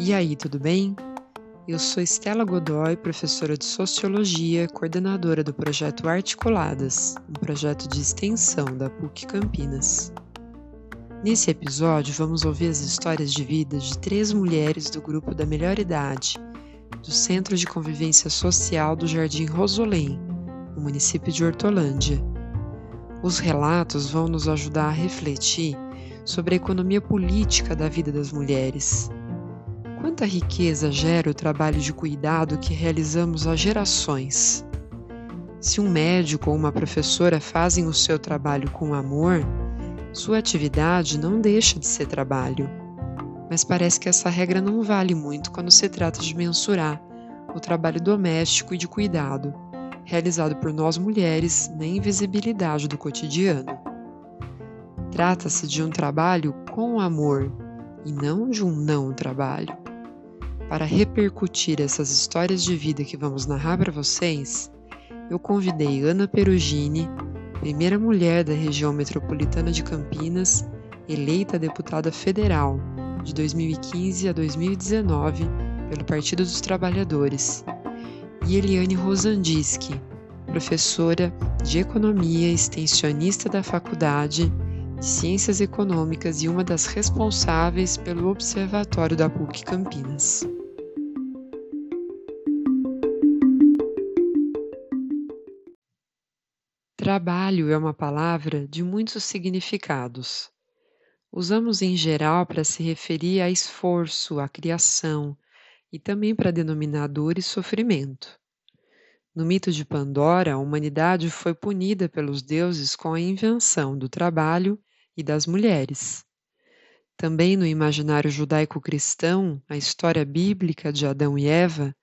E aí, tudo bem? Eu sou Estela Godoy, professora de Sociologia, coordenadora do projeto Articuladas, um projeto de extensão da PUC Campinas. Nesse episódio, vamos ouvir as histórias de vida de três mulheres do grupo da melhor idade, do Centro de Convivência Social do Jardim Rosolém, no município de Hortolândia. Os relatos vão nos ajudar a refletir sobre a economia política da vida das mulheres Quanta riqueza gera o trabalho de cuidado que realizamos há gerações. Se um médico ou uma professora fazem o seu trabalho com amor, sua atividade não deixa de ser trabalho. Mas parece que essa regra não vale muito quando se trata de mensurar o trabalho doméstico e de cuidado, realizado por nós mulheres na invisibilidade do cotidiano. Trata-se de um trabalho com amor e não de um não trabalho. Para repercutir essas histórias de vida que vamos narrar para vocês, eu convidei Ana Perugini, primeira mulher da região metropolitana de Campinas, eleita deputada federal de 2015 a 2019 pelo Partido dos Trabalhadores, e Eliane Rosandiski, professora de Economia, extensionista da Faculdade de Ciências Econômicas e uma das responsáveis pelo Observatório da PUC Campinas. Trabalho é uma palavra de muitos significados. Usamos em geral para se referir a esforço, a criação e também para denominar dor e sofrimento. No mito de Pandora, a humanidade foi punida pelos deuses com a invenção do trabalho e das mulheres. Também no imaginário judaico-cristão, a história bíblica de Adão e Eva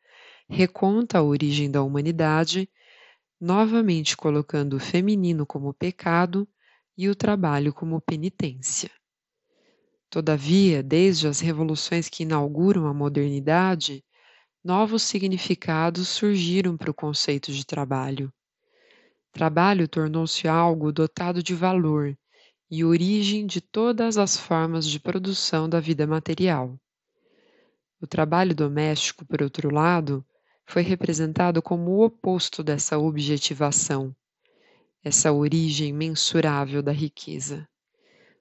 reconta a origem da humanidade novamente colocando o feminino como pecado e o trabalho como penitência. Todavia, desde as revoluções que inauguram a modernidade, novos significados surgiram para o conceito de trabalho. Trabalho tornou-se algo dotado de valor e origem de todas as formas de produção da vida material. O trabalho doméstico, por outro lado, foi representado como o oposto dessa objetivação, essa origem mensurável da riqueza.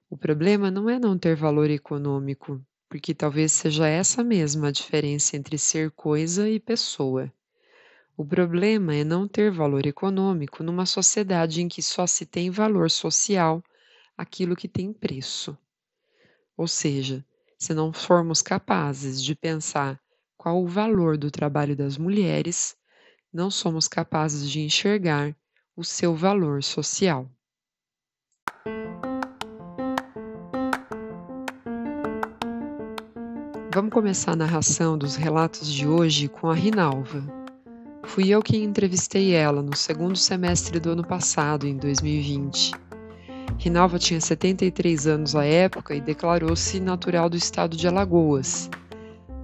O problema não é não ter valor econômico, porque talvez seja essa mesma a diferença entre ser coisa e pessoa. O problema é não ter valor econômico numa sociedade em que só se tem valor social aquilo que tem preço. Ou seja, se não formos capazes de pensar qual o valor do trabalho das mulheres, não somos capazes de enxergar o seu valor social. Vamos começar a narração dos relatos de hoje com a Rinalva. Fui eu quem entrevistei ela no segundo semestre do ano passado, em 2020. Rinalva tinha 73 anos à época e declarou-se natural do estado de Alagoas,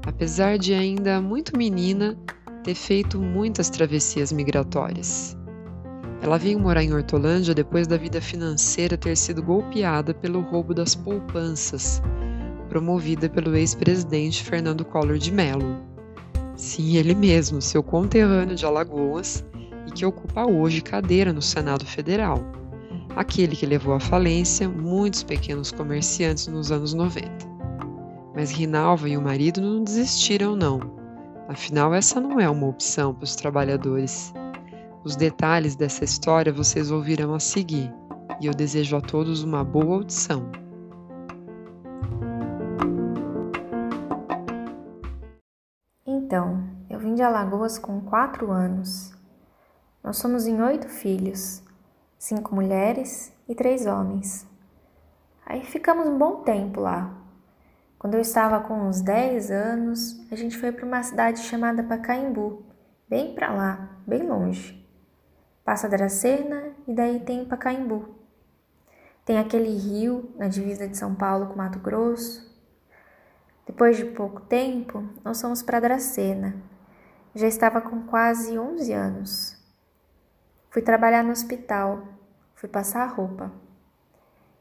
apesar de ainda muito menina, ter feito muitas travessias migratórias. Ela veio morar em Hortolândia depois da vida financeira ter sido golpeada pelo roubo das poupanças, promovida pelo ex-presidente Fernando Collor de Mello. Sim, ele mesmo, seu conterrâneo de Alagoas e que ocupa hoje cadeira no Senado Federal, aquele que levou à falência muitos pequenos comerciantes nos anos 90. Mas Rinalva e o marido não desistiram, não. Afinal, essa não é uma opção para os trabalhadores. Os detalhes dessa história vocês ouvirão a seguir, e eu desejo a todos uma boa audição. Então, eu vim de Alagoas com quatro anos. Nós somos em oito filhos, cinco mulheres e três homens. Aí ficamos um bom tempo lá, quando eu estava com uns 10 anos, a gente foi para uma cidade chamada Pacaembu, bem para lá, bem longe. Passa Dracena e daí tem Pacaembu. Tem aquele rio na divisa de São Paulo com Mato Grosso. Depois de pouco tempo, nós fomos para Dracena. Já estava com quase 11 anos. Fui trabalhar no hospital, fui passar roupa.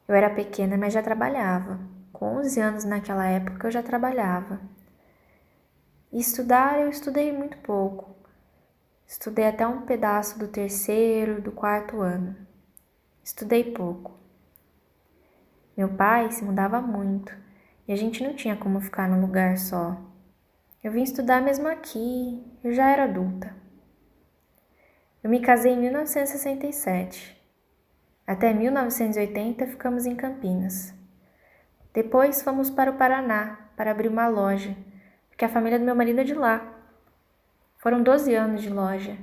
Eu era pequena, mas já trabalhava. Com 11 anos naquela época eu já trabalhava. E estudar eu estudei muito pouco. Estudei até um pedaço do terceiro, do quarto ano. Estudei pouco. Meu pai se mudava muito e a gente não tinha como ficar num lugar só. Eu vim estudar mesmo aqui, eu já era adulta. Eu me casei em 1967. Até 1980 ficamos em Campinas. Depois fomos para o Paraná para abrir uma loja porque a família do meu marido é de lá. Foram 12 anos de loja.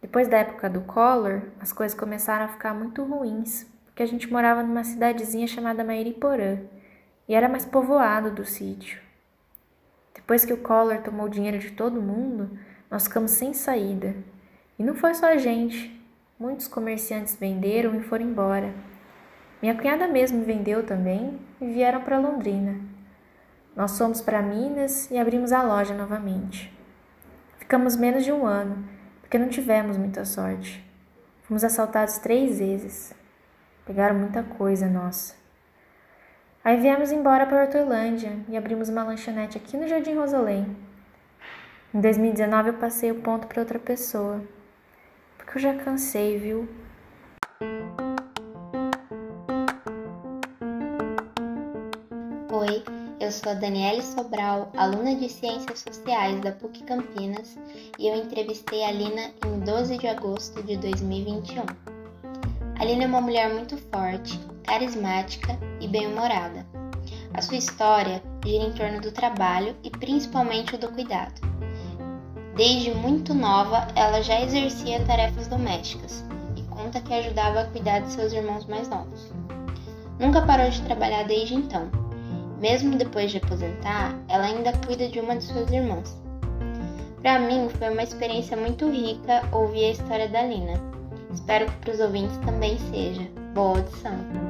Depois da época do Collor, as coisas começaram a ficar muito ruins, porque a gente morava numa cidadezinha chamada Mairiporã e era mais povoado do sítio. Depois que o Collor tomou o dinheiro de todo mundo, nós ficamos sem saída. E não foi só a gente. Muitos comerciantes venderam e foram embora. Minha cunhada mesmo vendeu também e vieram para Londrina. Nós fomos para Minas e abrimos a loja novamente. Ficamos menos de um ano, porque não tivemos muita sorte. Fomos assaltados três vezes. Pegaram muita coisa nossa. Aí viemos embora para Hortolândia e abrimos uma lanchonete aqui no Jardim Rosolém. Em 2019 eu passei o ponto para outra pessoa. Porque eu já cansei, viu? Oi, eu sou a Daniele Sobral, aluna de Ciências Sociais da PUC Campinas, e eu entrevistei a Lina em 12 de agosto de 2021. A Lina é uma mulher muito forte, carismática e bem-humorada. A sua história gira em torno do trabalho e principalmente o do cuidado. Desde muito nova, ela já exercia tarefas domésticas e conta que ajudava a cuidar de seus irmãos mais novos. Nunca parou de trabalhar desde então mesmo depois de aposentar, ela ainda cuida de uma de suas irmãs. Para mim, foi uma experiência muito rica ouvir a história da Lina. Espero que para os ouvintes também seja. Boa audição!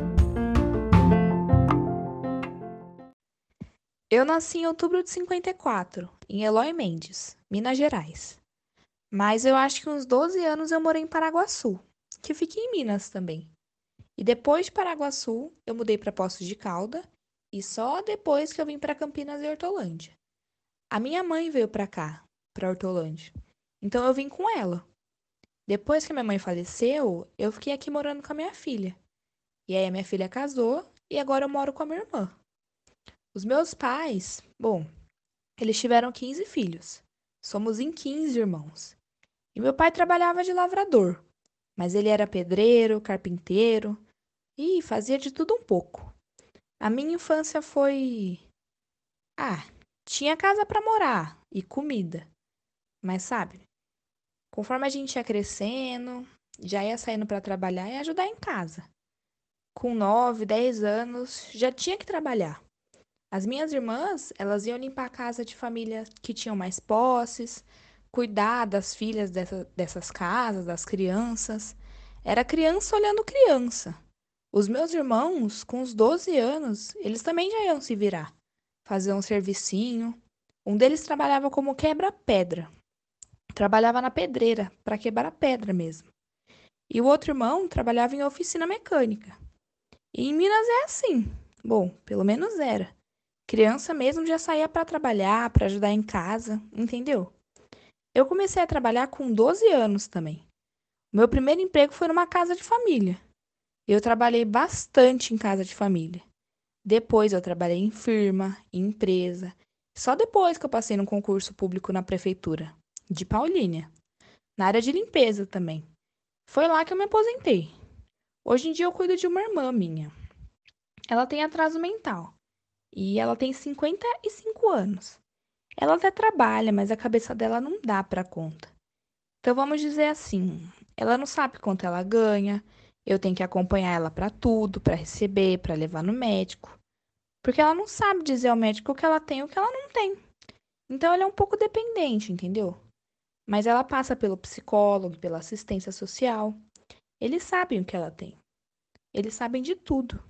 Eu nasci em outubro de 54, em Eloy Mendes, Minas Gerais. Mas eu acho que uns 12 anos eu morei em Paraguaçu, que fica em Minas também. E depois de Paraguaçu, eu mudei para Poços de Calda e só depois que eu vim para Campinas e Hortolândia. A minha mãe veio para cá, para Hortolândia. Então eu vim com ela. Depois que minha mãe faleceu, eu fiquei aqui morando com a minha filha. E aí a minha filha casou e agora eu moro com a minha irmã. Os meus pais, bom, eles tiveram 15 filhos. Somos em 15 irmãos. E meu pai trabalhava de lavrador, mas ele era pedreiro, carpinteiro e fazia de tudo um pouco. A minha infância foi. Ah, tinha casa para morar e comida. Mas sabe, conforme a gente ia crescendo, já ia saindo para trabalhar e ajudar em casa. Com 9, 10 anos, já tinha que trabalhar. As minhas irmãs, elas iam limpar a casa de família que tinham mais posses, cuidar das filhas dessa, dessas casas, das crianças. Era criança olhando criança. Os meus irmãos, com os 12 anos, eles também já iam se virar, fazer um servicinho. Um deles trabalhava como quebra-pedra. Trabalhava na pedreira, para quebrar a pedra mesmo. E o outro irmão trabalhava em oficina mecânica. E em Minas é assim. Bom, pelo menos era. Criança mesmo já saía para trabalhar, para ajudar em casa, entendeu? Eu comecei a trabalhar com 12 anos também. Meu primeiro emprego foi numa casa de família. Eu trabalhei bastante em casa de família. Depois eu trabalhei em firma, em empresa. Só depois que eu passei no concurso público na prefeitura, de Paulínia, na área de limpeza também. Foi lá que eu me aposentei. Hoje em dia eu cuido de uma irmã minha. Ela tem atraso mental e ela tem 55 anos. Ela até trabalha, mas a cabeça dela não dá para conta. Então vamos dizer assim, ela não sabe quanto ela ganha, eu tenho que acompanhar ela para tudo, para receber, para levar no médico. Porque ela não sabe dizer ao médico o que ela tem e o que ela não tem. Então ela é um pouco dependente, entendeu? Mas ela passa pelo psicólogo, pela assistência social. Eles sabem o que ela tem. Eles sabem de tudo.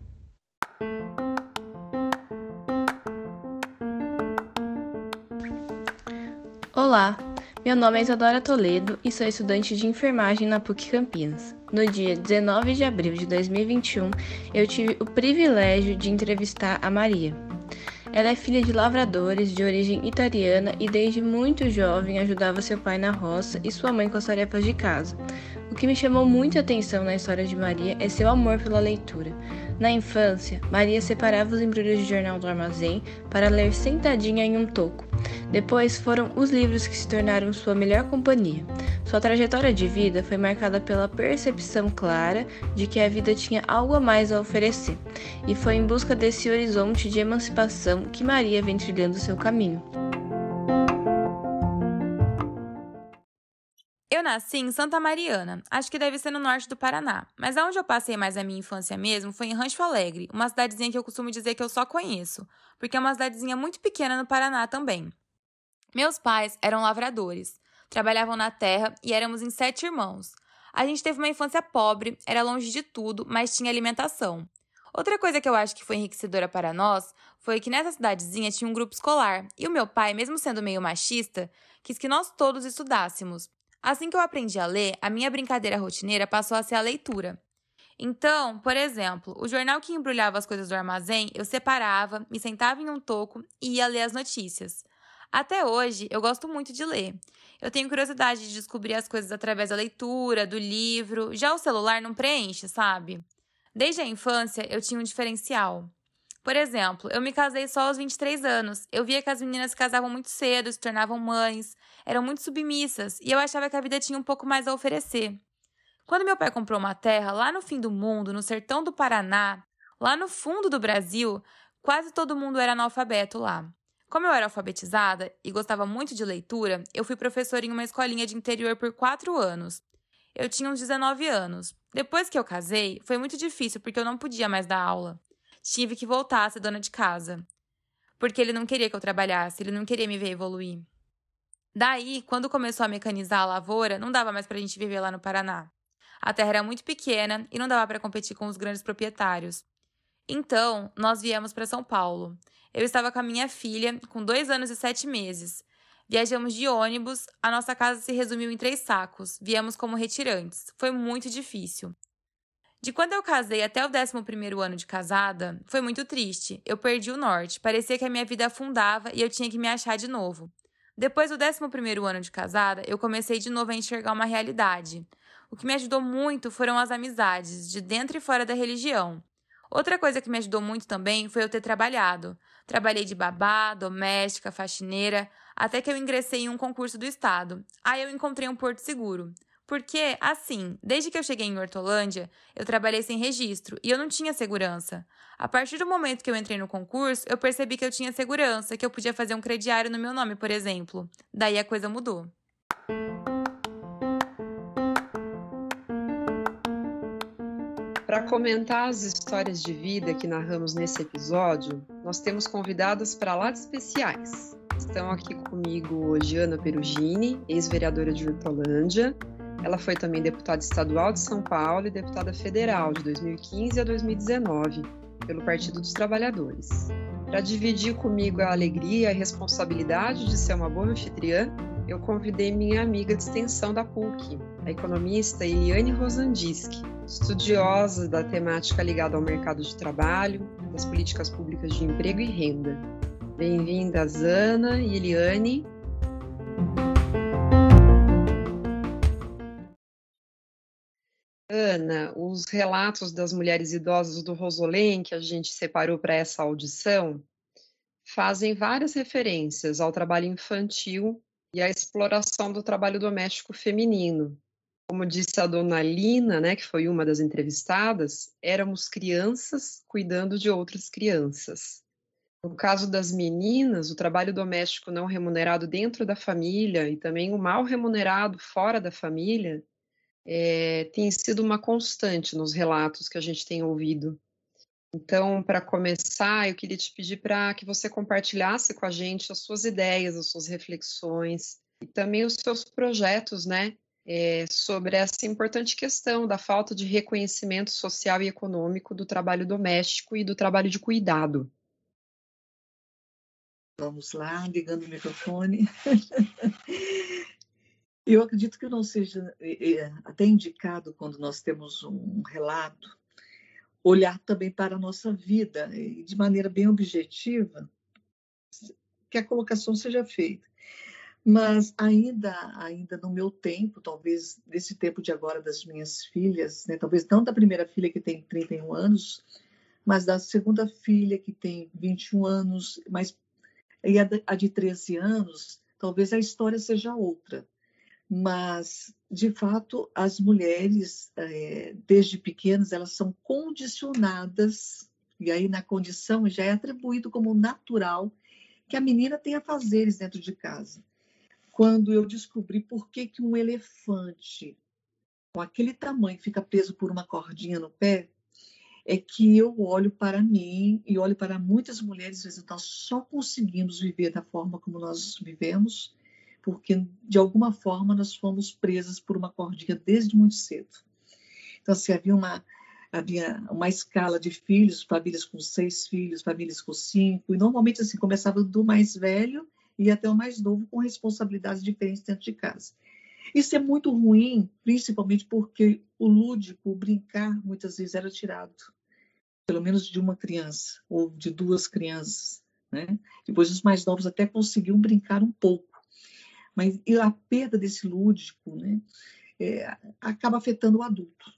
Olá, meu nome é Isadora Toledo e sou estudante de enfermagem na PUC Campinas. no dia 19 de abril de 2021, eu tive o privilégio de entrevistar a Maria. Ela é filha de lavradores de origem italiana e desde muito jovem ajudava seu pai na roça e sua mãe com as tarefas de casa. O que me chamou muita atenção na história de Maria é seu amor pela leitura. Na infância, Maria separava os embrulhos de jornal do armazém para ler sentadinha em um toco. Depois foram os livros que se tornaram sua melhor companhia. Sua trajetória de vida foi marcada pela percepção clara de que a vida tinha algo a mais a oferecer, e foi em busca desse horizonte de emancipação que Maria vem trilhando seu caminho. Eu nasci em Santa Mariana, acho que deve ser no norte do Paraná, mas aonde eu passei mais a minha infância mesmo foi em Rancho Alegre, uma cidadezinha que eu costumo dizer que eu só conheço, porque é uma cidadezinha muito pequena no Paraná também. Meus pais eram lavradores, trabalhavam na terra e éramos em sete irmãos. A gente teve uma infância pobre, era longe de tudo, mas tinha alimentação. Outra coisa que eu acho que foi enriquecedora para nós foi que nessa cidadezinha tinha um grupo escolar, e o meu pai, mesmo sendo meio machista, quis que nós todos estudássemos. Assim que eu aprendi a ler, a minha brincadeira rotineira passou a ser a leitura. Então, por exemplo, o jornal que embrulhava as coisas do armazém, eu separava, me sentava em um toco e ia ler as notícias. Até hoje, eu gosto muito de ler. Eu tenho curiosidade de descobrir as coisas através da leitura, do livro. Já o celular não preenche, sabe? Desde a infância, eu tinha um diferencial. Por exemplo, eu me casei só aos 23 anos. Eu via que as meninas se casavam muito cedo, se tornavam mães, eram muito submissas, e eu achava que a vida tinha um pouco mais a oferecer. Quando meu pai comprou uma terra lá no fim do mundo, no sertão do Paraná, lá no fundo do Brasil, quase todo mundo era analfabeto lá. Como eu era alfabetizada e gostava muito de leitura, eu fui professora em uma escolinha de interior por quatro anos. Eu tinha uns 19 anos. Depois que eu casei, foi muito difícil porque eu não podia mais dar aula tive que voltar a ser dona de casa. Porque ele não queria que eu trabalhasse, ele não queria me ver evoluir. Daí, quando começou a mecanizar a lavoura, não dava mais pra gente viver lá no Paraná. A terra era muito pequena e não dava para competir com os grandes proprietários. Então, nós viemos para São Paulo. Eu estava com a minha filha, com dois anos e sete meses. Viajamos de ônibus, a nossa casa se resumiu em três sacos. Viemos como retirantes. Foi muito difícil. De quando eu casei até o 11 ano de casada, foi muito triste. Eu perdi o norte, parecia que a minha vida afundava e eu tinha que me achar de novo. Depois do 11 ano de casada, eu comecei de novo a enxergar uma realidade. O que me ajudou muito foram as amizades, de dentro e fora da religião. Outra coisa que me ajudou muito também foi eu ter trabalhado. Trabalhei de babá, doméstica, faxineira, até que eu ingressei em um concurso do estado. Aí eu encontrei um porto seguro. Porque, assim, desde que eu cheguei em Hortolândia, eu trabalhei sem registro e eu não tinha segurança. A partir do momento que eu entrei no concurso, eu percebi que eu tinha segurança, que eu podia fazer um crediário no meu nome, por exemplo. Daí a coisa mudou. Para comentar as histórias de vida que narramos nesse episódio, nós temos convidadas para lá de especiais. Estão aqui comigo hoje Ana Perugini, ex-vereadora de Hortolândia, ela foi também deputada estadual de São Paulo e deputada federal de 2015 a 2019 pelo Partido dos Trabalhadores. Para dividir comigo a alegria e a responsabilidade de ser uma boa anfitriã, eu convidei minha amiga de extensão da PUC, a economista Eliane Rosandiski, estudiosa da temática ligada ao mercado de trabalho, das políticas públicas de emprego e renda. Bem-vindas, Ana e Eliane. Ana, os relatos das mulheres idosas do Rosolém, que a gente separou para essa audição, fazem várias referências ao trabalho infantil e à exploração do trabalho doméstico feminino. Como disse a dona Lina, né, que foi uma das entrevistadas, éramos crianças cuidando de outras crianças. No caso das meninas, o trabalho doméstico não remunerado dentro da família e também o mal remunerado fora da família é, tem sido uma constante nos relatos que a gente tem ouvido. Então, para começar, eu queria te pedir para que você compartilhasse com a gente as suas ideias, as suas reflexões e também os seus projetos, né, é, sobre essa importante questão da falta de reconhecimento social e econômico do trabalho doméstico e do trabalho de cuidado. Vamos lá, ligando o microfone. Eu acredito que não seja até indicado quando nós temos um relato olhar também para a nossa vida e de maneira bem objetiva que a colocação seja feita. Mas ainda, ainda no meu tempo, talvez nesse tempo de agora das minhas filhas, né, talvez não da primeira filha que tem 31 anos, mas da segunda filha que tem 21 anos, mas e a de 13 anos, talvez a história seja outra mas de fato as mulheres é, desde pequenas elas são condicionadas e aí na condição já é atribuído como natural que a menina tenha fazeres dentro de casa. Quando eu descobri por que, que um elefante com aquele tamanho fica preso por uma cordinha no pé, é que eu olho para mim e olho para muitas mulheres, às vezes nós só conseguimos viver da forma como nós vivemos porque de alguma forma nós fomos presas por uma cordinha desde muito cedo. Então, assim, havia uma, havia uma escala de filhos, famílias com seis filhos, famílias com cinco, e normalmente assim começava do mais velho e até o mais novo com responsabilidades diferentes dentro de casa. Isso é muito ruim, principalmente porque o lúdico, o brincar, muitas vezes era tirado, pelo menos de uma criança ou de duas crianças. Né? Depois os mais novos até conseguiam brincar um pouco, mas a perda desse lúdico né, é, acaba afetando o adulto.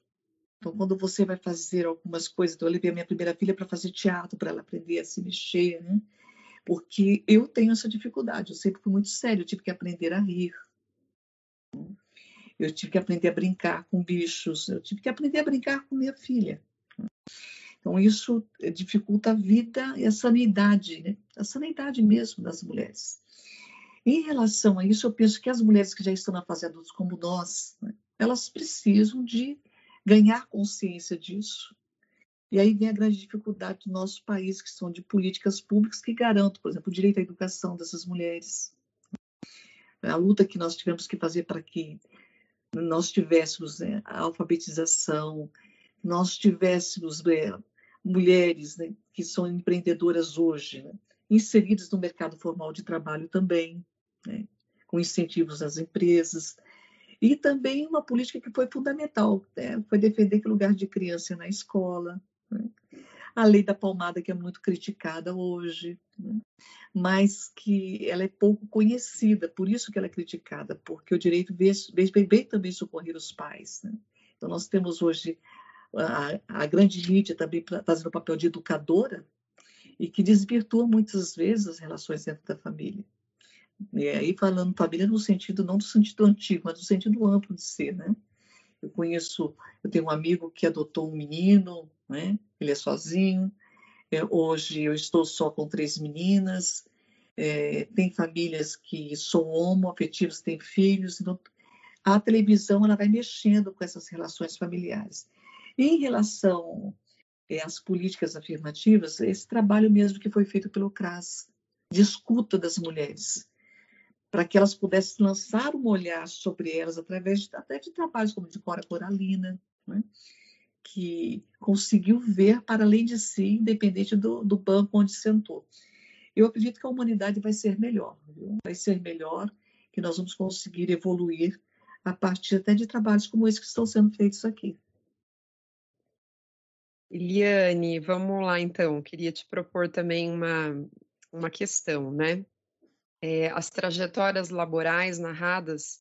Então, quando você vai fazer algumas coisas, então eu levei a minha primeira filha para fazer teatro, para ela aprender a se mexer, né? porque eu tenho essa dificuldade, eu sempre fui muito sério, eu tive que aprender a rir, eu tive que aprender a brincar com bichos, eu tive que aprender a brincar com minha filha. Então, isso dificulta a vida e a sanidade, né? a sanidade mesmo das mulheres. Em relação a isso, eu penso que as mulheres que já estão na fase adulta, como nós, né, elas precisam de ganhar consciência disso. E aí vem a grande dificuldade do nosso país, que são de políticas públicas que garantam, por exemplo, o direito à educação dessas mulheres. A luta que nós tivemos que fazer para que nós tivéssemos né, a alfabetização, nós tivéssemos né, mulheres né, que são empreendedoras hoje, né, inseridas no mercado formal de trabalho também né, com incentivos às empresas. E também uma política que foi fundamental, né, foi defender que lugar de criança é na escola. Né? A lei da palmada, que é muito criticada hoje, né? mas que ela é pouco conhecida, por isso que ela é criticada, porque o direito bem também socorrer os pais. Né? Então, nós temos hoje a, a grande mídia também fazendo o papel de educadora, e que desvirtua muitas vezes as relações dentro da família. E aí falando família no sentido, não do sentido antigo, mas do sentido amplo de ser, né? Eu conheço, eu tenho um amigo que adotou um menino, né? Ele é sozinho. É, hoje eu estou só com três meninas. É, tem famílias que são homoafetivas, têm filhos. Então, a televisão ela vai mexendo com essas relações familiares. Em relação é, às políticas afirmativas, esse trabalho mesmo que foi feito pelo CRAS, de escuta das mulheres para que elas pudessem lançar um olhar sobre elas através de, até de trabalhos como de Cora Coralina, né? que conseguiu ver para além de si, independente do, do banco onde sentou. Eu acredito que a humanidade vai ser melhor, viu? vai ser melhor, que nós vamos conseguir evoluir a partir até de trabalhos como esse que estão sendo feitos aqui. Eliane, vamos lá então. Queria te propor também uma, uma questão, né? É, as trajetórias laborais narradas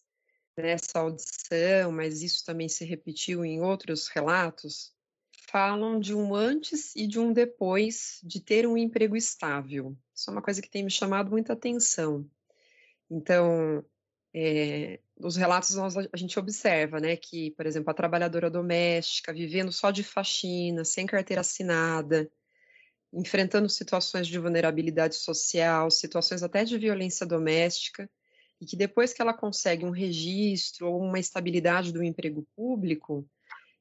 nessa audição, mas isso também se repetiu em outros relatos, falam de um antes e de um depois de ter um emprego estável. Isso é uma coisa que tem me chamado muita atenção. Então, é, nos relatos nós, a gente observa, né, que, por exemplo, a trabalhadora doméstica vivendo só de faxina, sem carteira assinada, enfrentando situações de vulnerabilidade social, situações até de violência doméstica, e que depois que ela consegue um registro ou uma estabilidade do emprego público,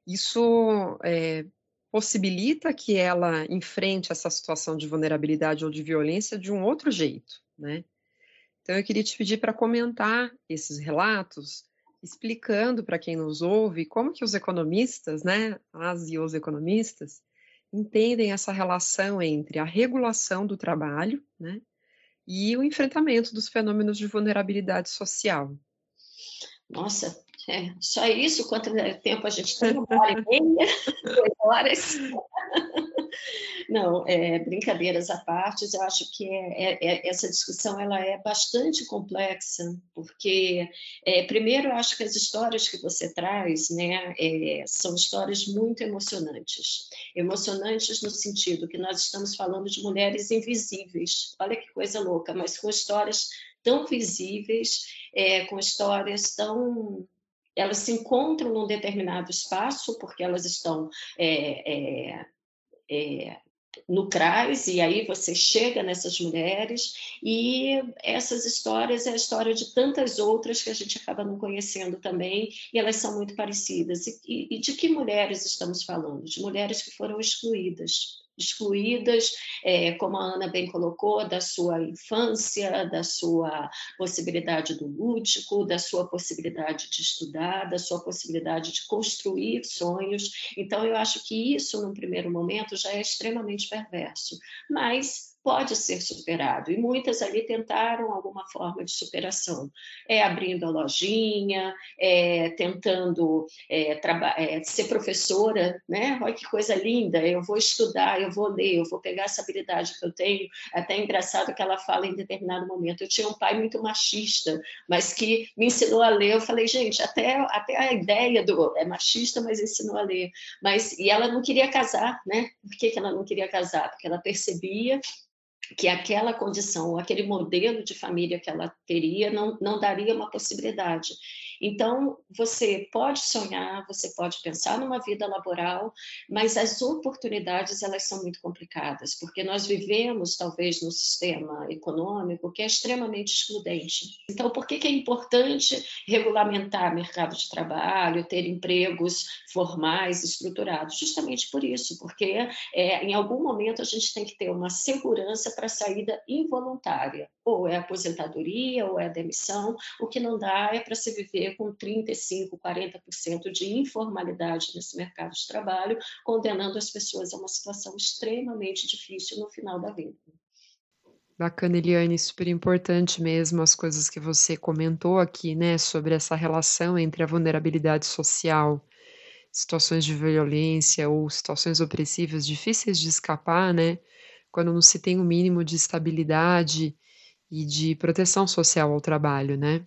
isso é, possibilita que ela enfrente essa situação de vulnerabilidade ou de violência de um outro jeito, né? Então eu queria te pedir para comentar esses relatos, explicando para quem nos ouve como que os economistas, né, as e os economistas, entendem essa relação entre a regulação do trabalho né, e o enfrentamento dos fenômenos de vulnerabilidade social. Nossa, é, só isso? Quanto tempo a gente tem? Uma hora e meia? Duas horas? Não, é, brincadeiras à parte, eu acho que é, é, é, essa discussão ela é bastante complexa, porque, é, primeiro, eu acho que as histórias que você traz né, é, são histórias muito emocionantes. Emocionantes no sentido que nós estamos falando de mulheres invisíveis, olha que coisa louca, mas com histórias tão visíveis, com histórias tão elas se encontram num determinado espaço porque elas estão é, é, é, no CRAS, e aí você chega nessas mulheres, e essas histórias é a história de tantas outras que a gente acaba não conhecendo também, e elas são muito parecidas. E, e de que mulheres estamos falando? De mulheres que foram excluídas, excluídas, é, como a Ana bem colocou, da sua infância, da sua possibilidade do lúdico, da sua possibilidade de estudar, da sua possibilidade de construir sonhos. Então, eu acho que isso, num primeiro momento, já é extremamente perverso. Mas pode ser superado. E muitas ali tentaram alguma forma de superação, é abrindo a lojinha, é tentando é, é, ser professora, né? Olha que coisa linda, eu vou estudar, eu vou ler, eu vou pegar essa habilidade que eu tenho. É até engraçado que ela fala em determinado momento. Eu tinha um pai muito machista, mas que me ensinou a ler. Eu falei, gente, até, até a ideia do é machista, mas ensinou a ler. Mas e ela não queria casar, né? Por que, que ela não queria casar? Porque ela percebia que aquela condição, aquele modelo de família que ela teria não, não daria uma possibilidade. Então, você pode sonhar, você pode pensar numa vida laboral, mas as oportunidades elas são muito complicadas, porque nós vivemos talvez num sistema econômico que é extremamente excludente. Então, por que, que é importante regulamentar mercado de trabalho, ter empregos formais, estruturados? Justamente por isso, porque é, em algum momento a gente tem que ter uma segurança para saída involuntária, ou é aposentadoria, ou é demissão, o que não dá é para se viver com 35%, 40% de informalidade nesse mercado de trabalho, condenando as pessoas a uma situação extremamente difícil no final da vida. Bacana, Eliane, super importante mesmo as coisas que você comentou aqui, né, sobre essa relação entre a vulnerabilidade social, situações de violência ou situações opressivas difíceis de escapar, né, quando não se tem o um mínimo de estabilidade e de proteção social ao trabalho, né?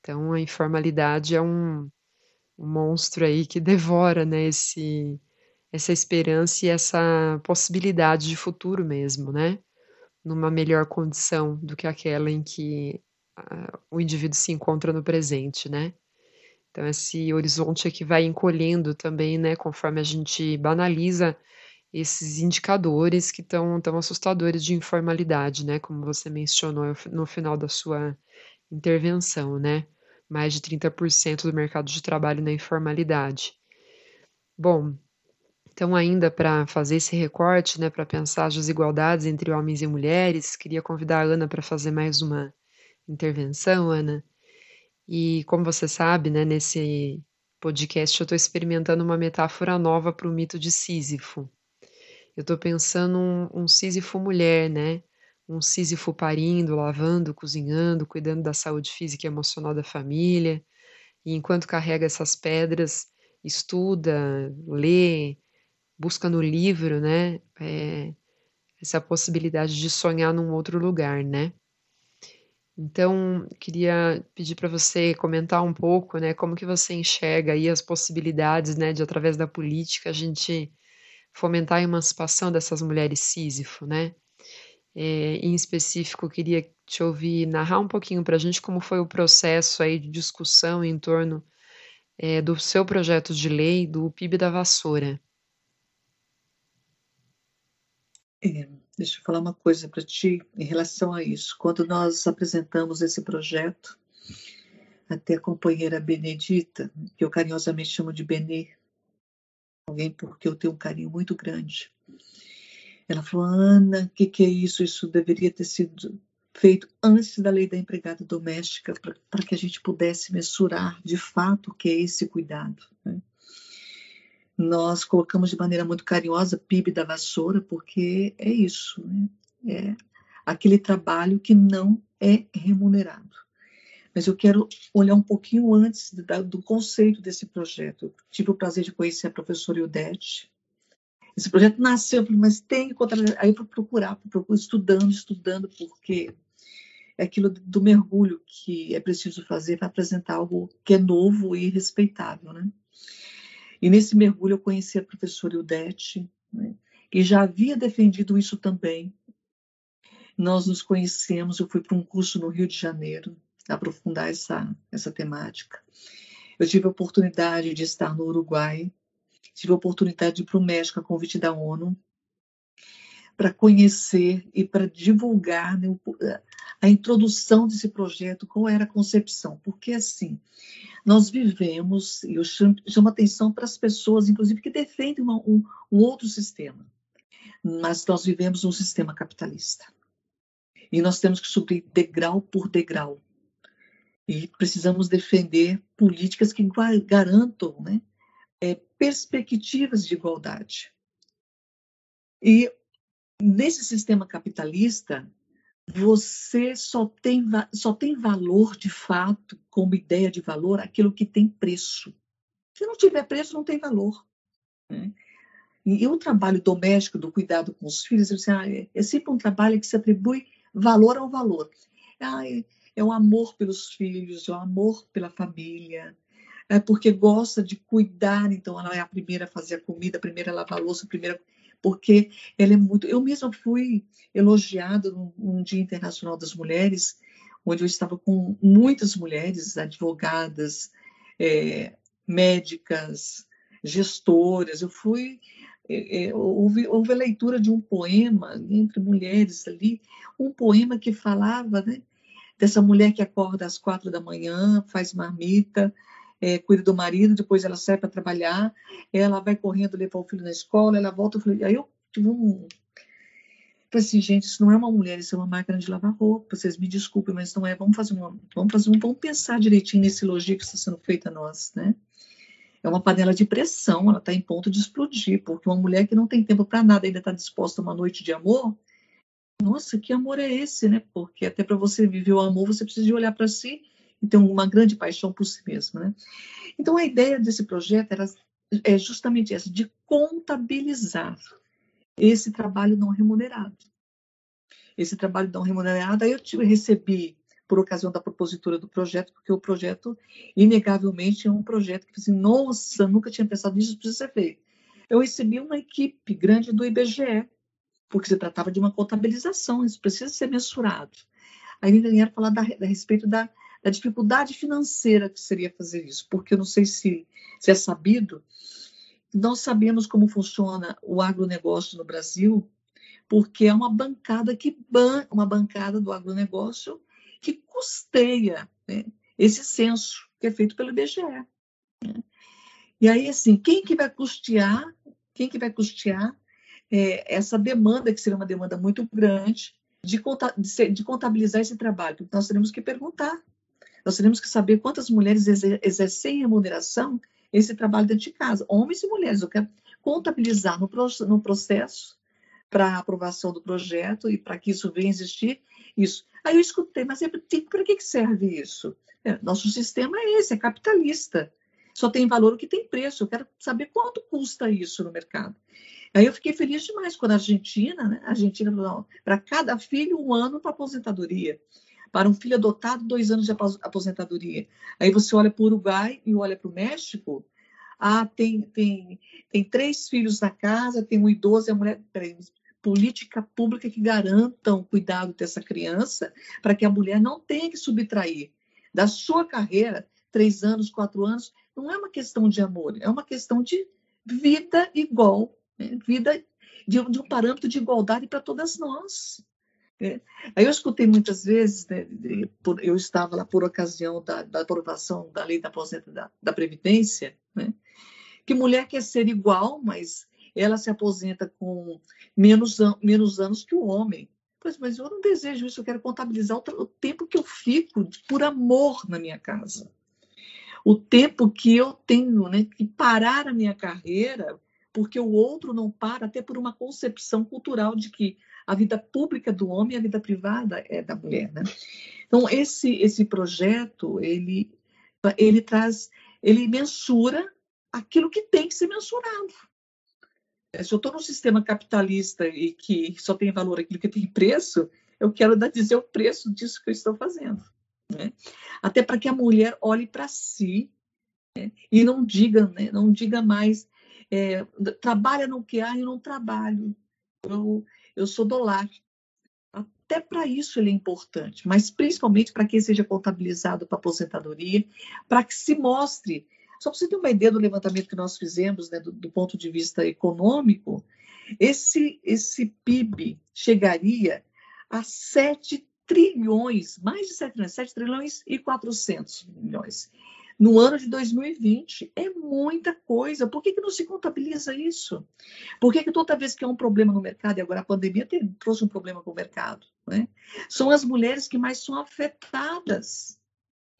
Então, a informalidade é um, um monstro aí que devora, né, esse, essa esperança e essa possibilidade de futuro mesmo, né? Numa melhor condição do que aquela em que uh, o indivíduo se encontra no presente, né? Então, esse horizonte é que vai encolhendo também, né, conforme a gente banaliza esses indicadores que estão tão assustadores de informalidade, né, como você mencionou no final da sua intervenção, né? mais de 30% do mercado de trabalho na informalidade. Bom, então ainda para fazer esse recorte, né, para pensar as desigualdades entre homens e mulheres, queria convidar a Ana para fazer mais uma intervenção, Ana. E como você sabe, né, nesse podcast eu estou experimentando uma metáfora nova para o mito de Sísifo. Eu estou pensando um, um Sísifo mulher, né? um Sísifo parindo, lavando, cozinhando, cuidando da saúde física e emocional da família, e enquanto carrega essas pedras, estuda, lê, busca no livro, né, é, essa possibilidade de sonhar num outro lugar, né. Então, queria pedir para você comentar um pouco, né, como que você enxerga aí as possibilidades, né, de através da política a gente fomentar a emancipação dessas mulheres Sísifo, né, é, em específico, queria te ouvir narrar um pouquinho para a gente como foi o processo aí de discussão em torno é, do seu projeto de lei do PIB da vassoura. É, deixa eu falar uma coisa para ti em relação a isso. Quando nós apresentamos esse projeto, até a companheira Benedita, que eu carinhosamente chamo de Benê, alguém porque eu tenho um carinho muito grande, ela falou, Ana, o que, que é isso? Isso deveria ter sido feito antes da lei da empregada doméstica, para que a gente pudesse mensurar de fato o que é esse cuidado. Né? Nós colocamos de maneira muito carinhosa PIB da vassoura, porque é isso, né? é aquele trabalho que não é remunerado. Mas eu quero olhar um pouquinho antes do conceito desse projeto. Eu tive o prazer de conhecer a professora Ildete. Esse projeto nasceu, mas tem que Aí eu fui procurar, procurar, estudando, estudando, porque é aquilo do mergulho que é preciso fazer para apresentar algo que é novo e respeitável, né? E nesse mergulho eu conheci a professora Ildete, né, que já havia defendido isso também. Nós nos conhecemos, eu fui para um curso no Rio de Janeiro, aprofundar essa, essa temática. Eu tive a oportunidade de estar no Uruguai, tive a oportunidade de ir para o México a convite da ONU, para conhecer e para divulgar né, a introdução desse projeto, qual era a concepção. Porque, assim, nós vivemos, e eu chamo, chamo atenção para as pessoas, inclusive, que defendem uma, um, um outro sistema, mas nós vivemos um sistema capitalista. E nós temos que subir degrau por degrau e precisamos defender políticas que garantam né, é, perspectivas de igualdade. E nesse sistema capitalista, você só tem, só tem valor de fato, como ideia de valor, aquilo que tem preço. Se não tiver preço, não tem valor. Né? E o trabalho doméstico, do cuidado com os filhos, ah, é, é sempre um trabalho que se atribui valor ao valor. Ah, é, o amor pelos filhos, é o amor pela família, é porque gosta de cuidar, então ela é a primeira a fazer a comida, a primeira a lavar a louça, a primeira porque ela é muito. Eu mesma fui elogiada num, num Dia Internacional das Mulheres, onde eu estava com muitas mulheres, advogadas, é, médicas, gestoras. Eu fui. É, é, houve, houve a leitura de um poema entre mulheres ali, um poema que falava né, dessa mulher que acorda às quatro da manhã, faz marmita, é, cuida do marido, depois ela sai para trabalhar, ela vai correndo levar o filho na escola, ela volta, aí eu tive um... Falei assim, gente, isso não é uma mulher, isso é uma máquina de lavar roupa, vocês me desculpem, mas não é, vamos fazer vamos fazer um, vamos pensar direitinho nesse elogio que está sendo feito a nós, né? É uma panela de pressão, ela está em ponto de explodir, porque uma mulher que não tem tempo para nada ainda está disposta a uma noite de amor, nossa, que amor é esse, né? Porque até para você viver o amor, você precisa de olhar para si e ter uma grande paixão por si mesmo, né? Então, a ideia desse projeto era é justamente essa, de contabilizar esse trabalho não remunerado. Esse trabalho não remunerado, aí eu recebi, por ocasião da propositura do projeto, porque o projeto, inegavelmente, é um projeto que, assim, nossa, nunca tinha pensado nisso, precisa ser feito. Eu recebi uma equipe grande do IBGE, porque se tratava de uma contabilização, isso precisa ser mensurado. Aí me vieram falar da, a respeito da, da, dificuldade financeira que seria fazer isso, porque eu não sei se, se é sabido, nós sabemos como funciona o agronegócio no Brasil, porque é uma bancada que ban uma bancada do agronegócio que custeia né, esse censo que é feito pelo IBGE. Né? E aí, assim, quem que vai custear? Quem que vai custear é, essa demanda, que seria uma demanda muito grande, de, de contabilizar esse trabalho, porque nós teremos que perguntar, nós teremos que saber quantas mulheres exercem remuneração esse trabalho dentro de casa, homens e mulheres. Eu quero contabilizar no, no processo para aprovação do projeto e para que isso venha existir, isso. Aí eu escutei, mas é, para que serve isso? É, nosso sistema é esse, é capitalista. Só tem valor o que tem preço. Eu quero saber quanto custa isso no mercado. Aí eu fiquei feliz demais quando a Argentina, né? A Argentina falou, para cada filho, um ano para aposentadoria. Para um filho adotado, dois anos de aposentadoria. Aí você olha para o Uruguai e olha para o México, ah, tem, tem, tem três filhos na casa, tem um idoso e a mulher. Peraí, política pública que garantam o cuidado dessa criança para que a mulher não tenha que subtrair da sua carreira, três anos, quatro anos, não é uma questão de amor, é uma questão de vida igual né? vida de, de, um parâmetro de igualdade para todas nós. Né? Aí eu escutei muitas vezes, né, por, eu estava lá por ocasião da, da, aprovação da lei da da, da Previdência, né, que mulher quer ser igual, mas ela se aposenta com menos, an menos anos que o homem. Pois, mas eu não desejo isso, eu quero contabilizar o, o tempo que eu fico por amor na minha casa. O tempo que eu tenho né, que parar a minha carreira porque o outro não para, até por uma concepção cultural de que a vida pública do homem e a vida privada é da mulher. Né? Então, esse, esse projeto, ele, ele traz, ele mensura aquilo que tem que ser mensurado. É, se eu estou num sistema capitalista e que só tem valor aquilo que tem preço, eu quero dizer o preço disso que eu estou fazendo. Né? Até para que a mulher olhe para si né? e não diga, né? não diga mais, é, trabalha no que há e não trabalho. Eu, eu sou do lar. Até para isso ele é importante, mas principalmente para que seja contabilizado para aposentadoria, para que se mostre. Só para você ter uma ideia do levantamento que nós fizemos, né, do, do ponto de vista econômico, esse, esse PIB chegaria a 7 trilhões, mais de 7 trilhões, 7 trilhões e 400 milhões. No ano de 2020, é muita coisa. Por que, que não se contabiliza isso? Por que, que toda vez que há um problema no mercado, e agora a pandemia tem, trouxe um problema com o mercado, né? são as mulheres que mais são afetadas.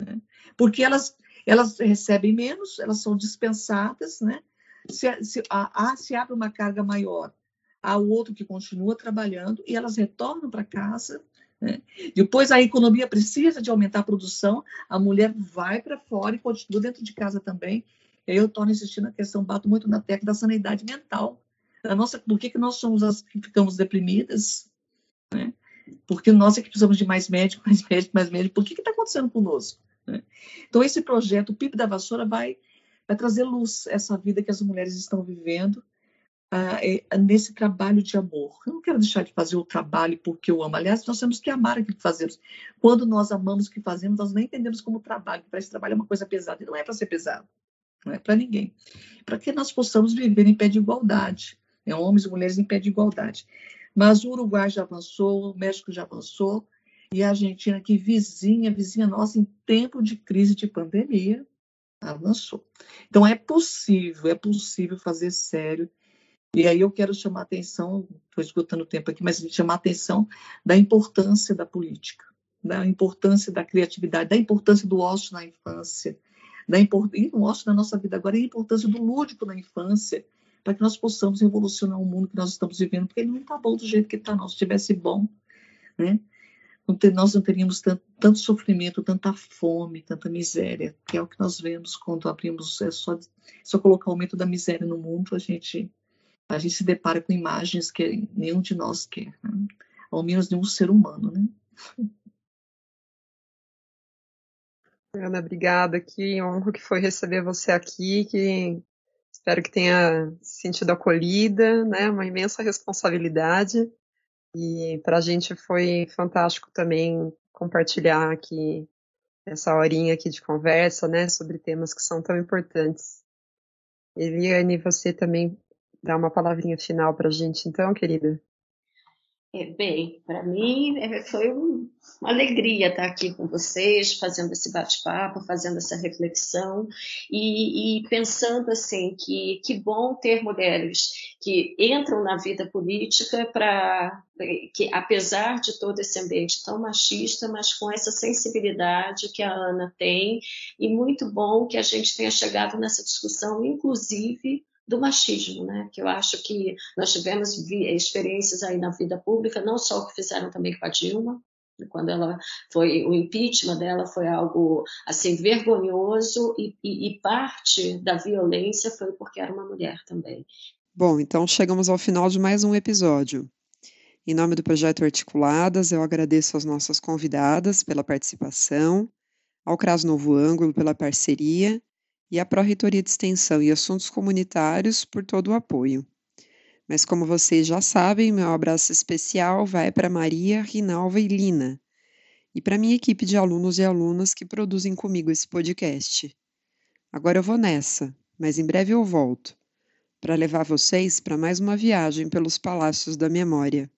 Né? Porque elas, elas recebem menos, elas são dispensadas, né? se, se, a, a, se abre uma carga maior há o outro que continua trabalhando e elas retornam para casa. Depois a economia precisa de aumentar a produção, a mulher vai para fora e continua dentro de casa também. Eu torno a insistir na questão, bato muito na tecla da sanidade mental. A nossa, por que, que nós somos as que ficamos deprimidas? Né? Porque nós é que precisamos de mais médico, mais médico, mais médico. Por que está acontecendo conosco? Né? Então, esse projeto, o PIB da Vassoura, vai, vai trazer luz a essa vida que as mulheres estão vivendo uh, nesse trabalho de amor. Eu não quero deixar de fazer o trabalho porque eu amo. Aliás, nós temos que amar aquilo que fazemos. Quando nós amamos o que fazemos, nós nem entendemos como trabalho. Para esse trabalho é uma coisa pesada. E não é para ser pesado. Não é para ninguém. Para que nós possamos viver em pé de igualdade. Né? Homens e mulheres em pé de igualdade. Mas o Uruguai já avançou, o México já avançou, e a Argentina, que vizinha, vizinha nossa, em tempo de crise de pandemia, avançou. Então, é possível, é possível fazer sério e aí eu quero chamar a atenção, estou esgotando o tempo aqui, mas chamar a atenção da importância da política, da importância da criatividade, da importância do ócio na infância, da import... e no ócio na nossa vida agora, e a importância do lúdico na infância, para que nós possamos revolucionar o mundo que nós estamos vivendo, porque ele não está bom do jeito que está, não. Se estivesse bom, né? nós não teríamos tanto, tanto, sofrimento, tanta fome, tanta miséria, que é o que nós vemos quando abrimos, é só, só colocar o aumento da miséria no mundo, a gente a gente se depara com imagens que nenhum de nós quer, né? ao menos nenhum ser humano, né? Ana, obrigada. Que honra que foi receber você aqui, que espero que tenha se sentido acolhida, né? Uma imensa responsabilidade. E para a gente foi fantástico também compartilhar aqui essa horinha aqui de conversa, né, sobre temas que são tão importantes. Eliane, você também dar uma palavrinha final para a gente, então, querida? É, bem, para mim é, foi uma alegria estar aqui com vocês, fazendo esse bate-papo, fazendo essa reflexão e, e, pensando assim que que bom ter mulheres que entram na vida política para que apesar de todo esse ambiente tão machista, mas com essa sensibilidade que a Ana tem e muito bom que a gente tenha chegado nessa discussão, inclusive do machismo, né? Que eu acho que nós tivemos experiências aí na vida pública, não só o que fizeram também com a Dilma, quando ela foi o impeachment dela foi algo assim vergonhoso e, e, e parte da violência foi porque era uma mulher também. Bom, então chegamos ao final de mais um episódio. Em nome do projeto Articuladas, eu agradeço às nossas convidadas pela participação, ao CRAS Novo Ângulo pela parceria e à Pró-Reitoria de Extensão e Assuntos Comunitários por todo o apoio. Mas como vocês já sabem, meu abraço especial vai para Maria, Rinalva e Lina, e para minha equipe de alunos e alunas que produzem comigo esse podcast. Agora eu vou nessa, mas em breve eu volto, para levar vocês para mais uma viagem pelos palácios da memória.